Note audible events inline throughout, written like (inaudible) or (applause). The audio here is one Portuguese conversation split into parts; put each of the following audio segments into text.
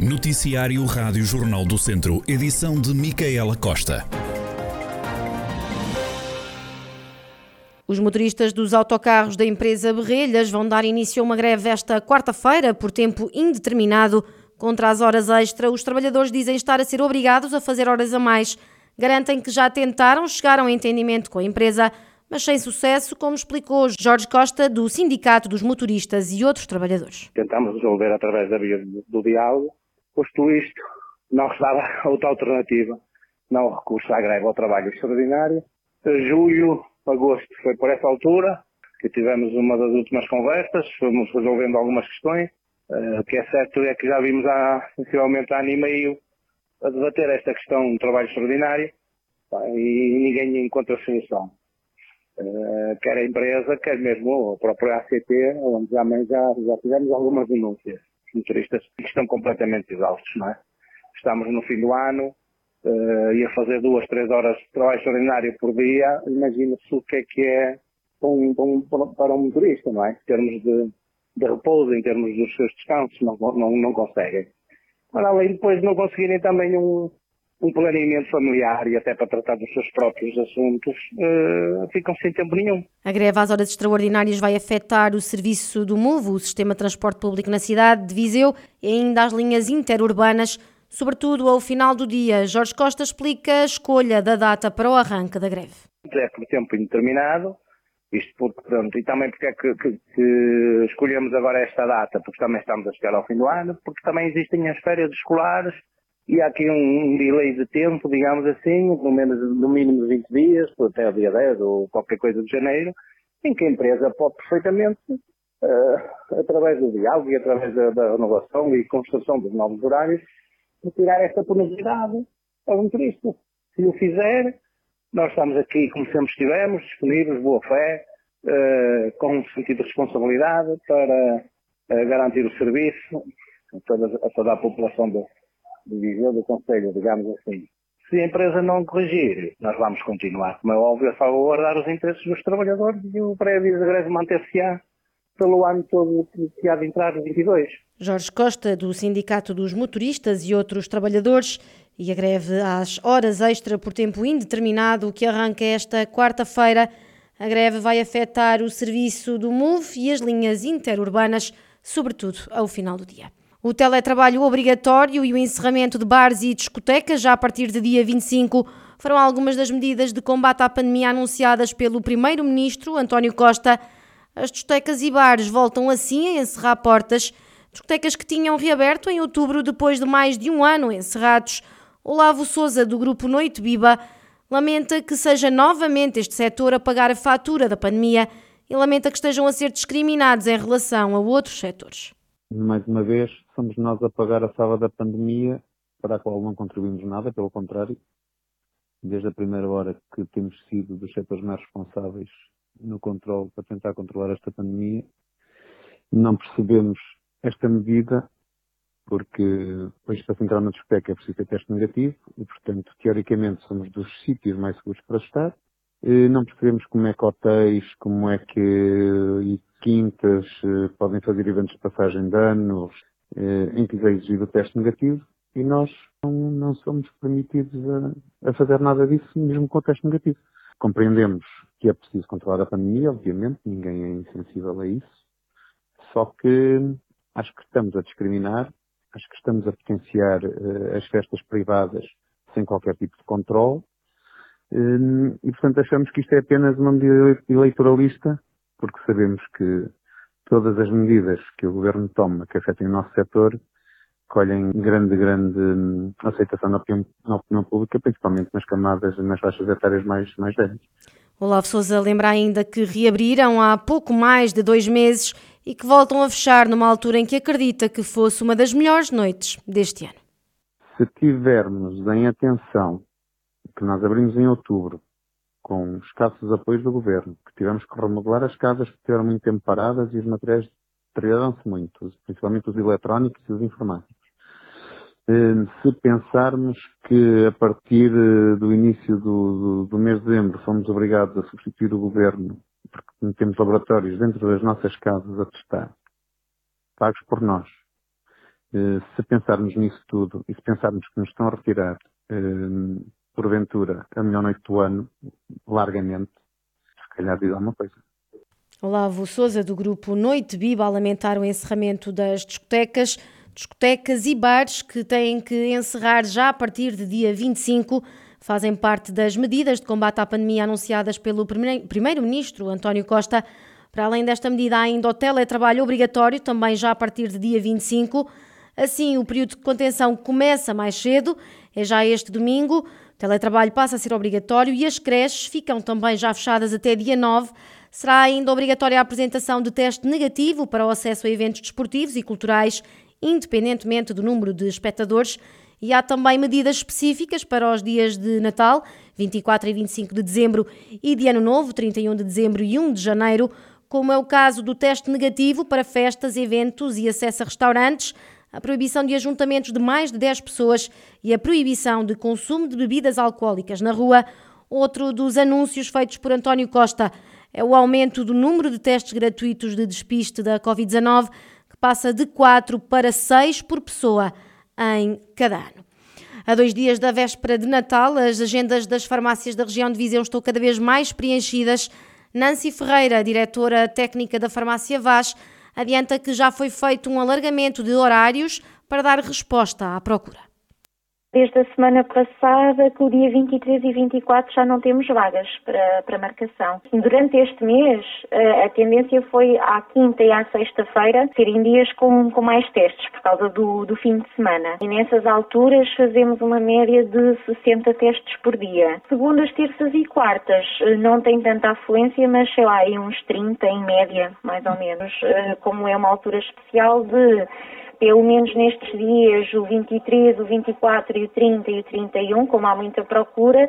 Noticiário Rádio Jornal do Centro, edição de Micaela Costa. Os motoristas dos autocarros da empresa Berrelhas vão dar início a uma greve esta quarta-feira por tempo indeterminado. Contra as horas extra, os trabalhadores dizem estar a ser obrigados a fazer horas a mais. Garantem que já tentaram chegar a um entendimento com a empresa, mas sem sucesso, como explicou Jorge Costa, do Sindicato dos Motoristas e outros trabalhadores. Tentámos resolver através da via do diálogo Posto isto, não restava (laughs) outra alternativa, não recurso à greve ao trabalho extraordinário. Julho, agosto foi por essa altura que tivemos uma das últimas conversas, fomos resolvendo algumas questões. Uh, o que é certo é que já vimos há sensivelmente há ano e meio a debater esta questão do trabalho extraordinário e ninguém encontra solução. Uh, quer a empresa, quer mesmo a própria ACT, onde já, já, já tivemos algumas denúncias motoristas que estão completamente exaustos, não é? Estamos no fim do ano, uh, e a fazer duas, três horas de trabalho extraordinário por dia, imagina-se o que é que é para um, para um, motorista, não é? Em termos de, de repouso, em termos dos seus descansos, não, não, não conseguem. Para além depois de não conseguirem também um, um planeamento familiar e até para tratar dos seus próprios assuntos, uh, ficam sem tempo nenhum. A greve às horas extraordinárias vai afetar o serviço do MOVO, o sistema de transporte público na cidade de Viseu, e ainda as linhas interurbanas, sobretudo ao final do dia. Jorge Costa explica a escolha da data para o arranque da greve. É por tempo indeterminado, isto porque, pronto, e também porque é que, que, que, escolhemos agora esta data, porque também estamos a chegar ao fim do ano, porque também existem as férias escolares e há aqui um, um delay de tempo, digamos assim, pelo menos no mínimo de 20 dias, até o dia 10 ou qualquer coisa de janeiro, em que a empresa pode perfeitamente, uh, através do diálogo e através da, da, renovação e construção dos novos horários, retirar esta penalidade ao motorista. Se o fizer, nós estamos aqui, como sempre estivemos, disponíveis, boa fé, uh, com um sentido de responsabilidade para uh, garantir o serviço a toda, a toda a população do, de do Conselho, digamos assim. Se a empresa não corrigir, nós vamos continuar, como é óbvio, a salvaguardar os interesses dos trabalhadores e o prévio de greve manter-se-á pelo ano todo que há de entrar 22. Jorge Costa, do Sindicato dos Motoristas e outros trabalhadores, e a greve às horas extra por tempo indeterminado que arranca esta quarta-feira. A greve vai afetar o serviço do MUV e as linhas interurbanas, sobretudo ao final do dia. O teletrabalho obrigatório e o encerramento de bares e discotecas já a partir de dia 25 foram algumas das medidas de combate à pandemia anunciadas pelo primeiro-ministro António Costa. As discotecas e bares voltam assim a encerrar portas, discotecas que tinham reaberto em outubro depois de mais de um ano encerrados. Olavo Souza, do grupo Noite Biba, lamenta que seja novamente este setor a pagar a fatura da pandemia e lamenta que estejam a ser discriminados em relação a outros setores. Mais uma vez, somos nós a pagar a sala da pandemia, para a qual não contribuímos nada, pelo contrário. Desde a primeira hora que temos sido dos setores mais responsáveis no controle, para tentar controlar esta pandemia, não percebemos esta medida, porque depois para entrar na discoteca é preciso ter teste negativo, e portanto, teoricamente, somos dos sítios mais seguros para estar. Não percebemos como é que hotéis, como é que quintas eh, podem fazer eventos de passagem de anos, eh, em que é exigido o teste negativo e nós não, não somos permitidos a, a, fazer nada disso, mesmo com o teste negativo. Compreendemos que é preciso controlar a pandemia, obviamente, ninguém é insensível a isso, só que acho que estamos a discriminar, acho que estamos a potenciar uh, as festas privadas sem qualquer tipo de controle, uh, e portanto achamos que isto é apenas uma medida eleitoralista, porque sabemos que todas as medidas que o Governo toma que afetem o nosso setor colhem grande, grande hum, aceitação na opinião, na opinião pública, principalmente nas camadas, nas faixas etárias mais, mais velhas. Olavo Souza lembra ainda que reabriram há pouco mais de dois meses e que voltam a fechar numa altura em que acredita que fosse uma das melhores noites deste ano. Se tivermos em atenção que nós abrimos em outubro com escassos apoios do governo, que tivemos que remodelar as casas que estiveram muito tempo paradas e os materiais deterioraram-se muito, principalmente os eletrónicos e os informáticos. Eh, se pensarmos que a partir eh, do início do, do, do mês de dezembro fomos obrigados a substituir o governo, porque temos laboratórios dentro das nossas casas a testar, pagos por nós, Eh, se pensarmos nisso tudo e se pensarmos que nos estão a retirar, eh, porventura, a melhor noite do ano, largamente, se calhar diz alguma coisa. Olavo Souza, do grupo Noite Biba, a lamentar o encerramento das discotecas, discotecas e bares que têm que encerrar já a partir de dia 25 fazem parte das medidas de combate à pandemia anunciadas pelo Primeiro-Ministro António Costa. Para além desta medida, há ainda o teletrabalho obrigatório, também já a partir de dia 25. Assim, o período de contenção começa mais cedo, é já este domingo. Teletrabalho passa a ser obrigatório e as creches ficam também já fechadas até dia 9. Será ainda obrigatória a apresentação de teste negativo para o acesso a eventos desportivos e culturais, independentemente do número de espectadores. E há também medidas específicas para os dias de Natal, 24 e 25 de dezembro, e de Ano Novo, 31 de dezembro e 1 de janeiro, como é o caso do teste negativo para festas, eventos e acesso a restaurantes, a proibição de ajuntamentos de mais de 10 pessoas e a proibição de consumo de bebidas alcoólicas na rua. Outro dos anúncios feitos por António Costa é o aumento do número de testes gratuitos de despiste da Covid-19, que passa de 4 para 6 por pessoa em cada ano. A dois dias da véspera de Natal, as agendas das farmácias da região de Viseu estão cada vez mais preenchidas. Nancy Ferreira, diretora técnica da farmácia Vaz, adianta que já foi feito um alargamento de horários para dar resposta à procura desde a semana passada que o dia 23 e 24 já não temos vagas para, para marcação. Durante este mês, eh, a tendência foi à quinta e à sexta-feira serem dias com, com mais testes por causa do, do fim de semana. E nessas alturas fazemos uma média de 60 testes por dia. Segundas, terças e quartas eh, não tem tanta afluência, mas sei lá, aí uns 30 em média, mais ou menos. Eh, como é uma altura especial de pelo menos nestes dias, o 23, o 24 e o 30 e o 31, como há muita procura,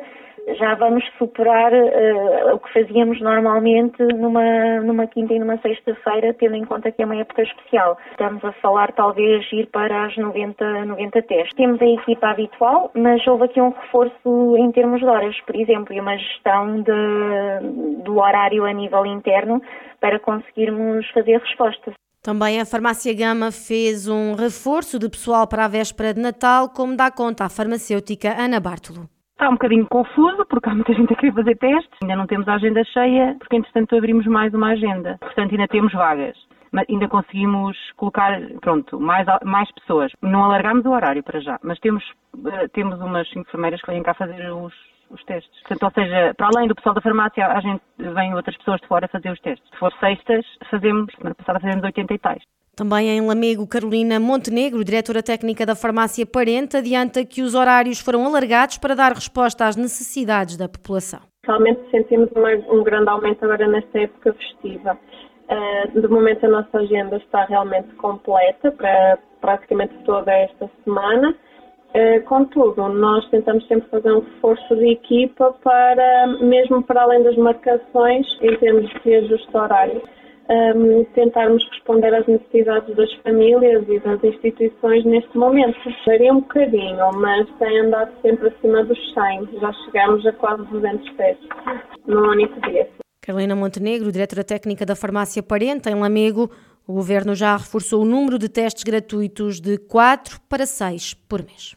já vamos superar uh, o que fazíamos normalmente numa, numa quinta e numa sexta-feira, tendo em conta que é uma época especial. Estamos a falar talvez ir para as 90, 90 testes. Temos a equipa habitual, mas houve aqui um reforço em termos de horas, por exemplo, e uma gestão de, do horário a nível interno para conseguirmos fazer respostas. Também a Farmácia Gama fez um reforço de pessoal para a véspera de Natal, como dá conta a farmacêutica Ana Bartolo. Está um bocadinho confuso, porque há muita gente a querer fazer testes. Ainda não temos a agenda cheia, porque entretanto abrimos mais uma agenda. Portanto, ainda temos vagas. Mas ainda conseguimos colocar, pronto, mais, mais pessoas. Não alargamos o horário para já, mas temos, eh, temos umas enfermeiras que vêm cá fazer os, os testes. Portanto, ou seja, para além do pessoal da farmácia, a gente vem outras pessoas de fora fazer os testes. Se for sextas, fazemos, semana passada fazemos 80 e tais. Também em Lamego, Carolina Montenegro, diretora técnica da farmácia Parente, adianta que os horários foram alargados para dar resposta às necessidades da população. Realmente sentimos um grande aumento agora nesta época festiva. Uh, de momento a nossa agenda está realmente completa para praticamente toda esta semana. Eh, contudo, nós tentamos sempre fazer um reforço de equipa para, mesmo para além das marcações, em termos de ajuste horário, um, ehm, tentarmos responder às necessidades das famílias e das instituições neste momento. Varia um bocadinho, mas tem andado sempre acima dos 100. Já chegamos a quase 200 testes num único dia. Carolina Montenegro, diretora técnica da Farmácia Parente, em Lamego, o governo já reforçou o número de testes gratuitos de 4 para 6 por mês.